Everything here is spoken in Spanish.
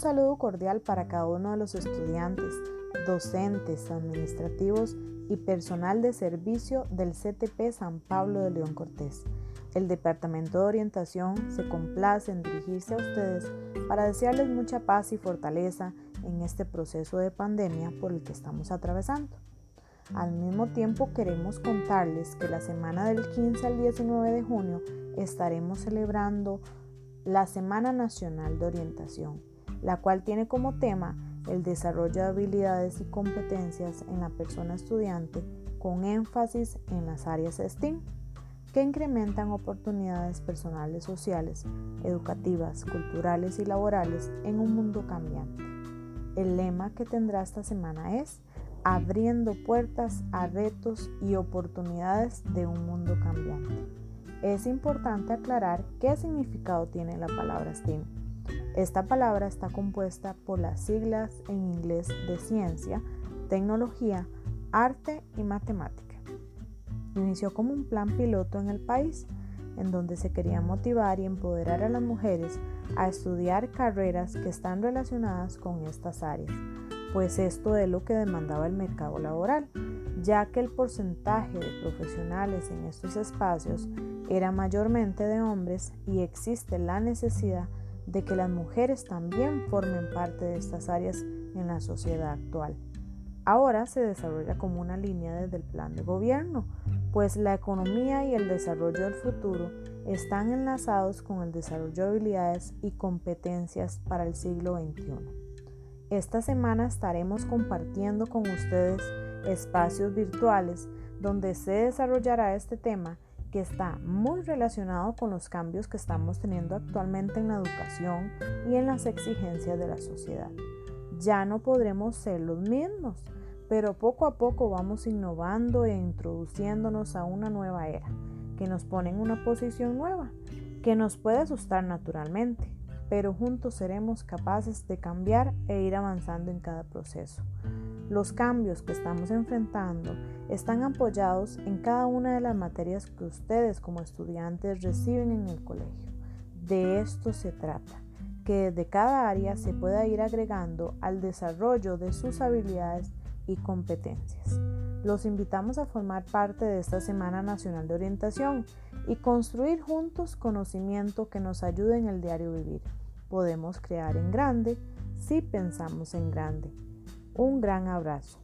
saludo cordial para cada uno de los estudiantes, docentes, administrativos y personal de servicio del CTP San Pablo de León Cortés. El Departamento de Orientación se complace en dirigirse a ustedes para desearles mucha paz y fortaleza en este proceso de pandemia por el que estamos atravesando. Al mismo tiempo queremos contarles que la semana del 15 al 19 de junio estaremos celebrando la Semana Nacional de Orientación, la cual tiene como tema el desarrollo de habilidades y competencias en la persona estudiante con énfasis en las áreas STEAM, que incrementan oportunidades personales, sociales, educativas, culturales y laborales en un mundo cambiante. El lema que tendrá esta semana es abriendo puertas a retos y oportunidades de un mundo cambiante. Es importante aclarar qué significado tiene la palabra STEAM. Esta palabra está compuesta por las siglas en inglés de ciencia, tecnología, arte y matemática. Inició como un plan piloto en el país, en donde se quería motivar y empoderar a las mujeres a estudiar carreras que están relacionadas con estas áreas pues esto es lo que demandaba el mercado laboral, ya que el porcentaje de profesionales en estos espacios era mayormente de hombres y existe la necesidad de que las mujeres también formen parte de estas áreas en la sociedad actual. Ahora se desarrolla como una línea desde el plan de gobierno, pues la economía y el desarrollo del futuro están enlazados con el desarrollo de habilidades y competencias para el siglo XXI. Esta semana estaremos compartiendo con ustedes espacios virtuales donde se desarrollará este tema que está muy relacionado con los cambios que estamos teniendo actualmente en la educación y en las exigencias de la sociedad. Ya no podremos ser los mismos, pero poco a poco vamos innovando e introduciéndonos a una nueva era que nos pone en una posición nueva, que nos puede asustar naturalmente, pero juntos seremos capaces de cambiar e ir avanzando en cada proceso. Los cambios que estamos enfrentando están apoyados en cada una de las materias que ustedes como estudiantes reciben en el colegio. De esto se trata, que desde cada área se pueda ir agregando al desarrollo de sus habilidades y competencias. Los invitamos a formar parte de esta Semana Nacional de Orientación y construir juntos conocimiento que nos ayude en el diario vivir. Podemos crear en grande si pensamos en grande. Un gran abrazo.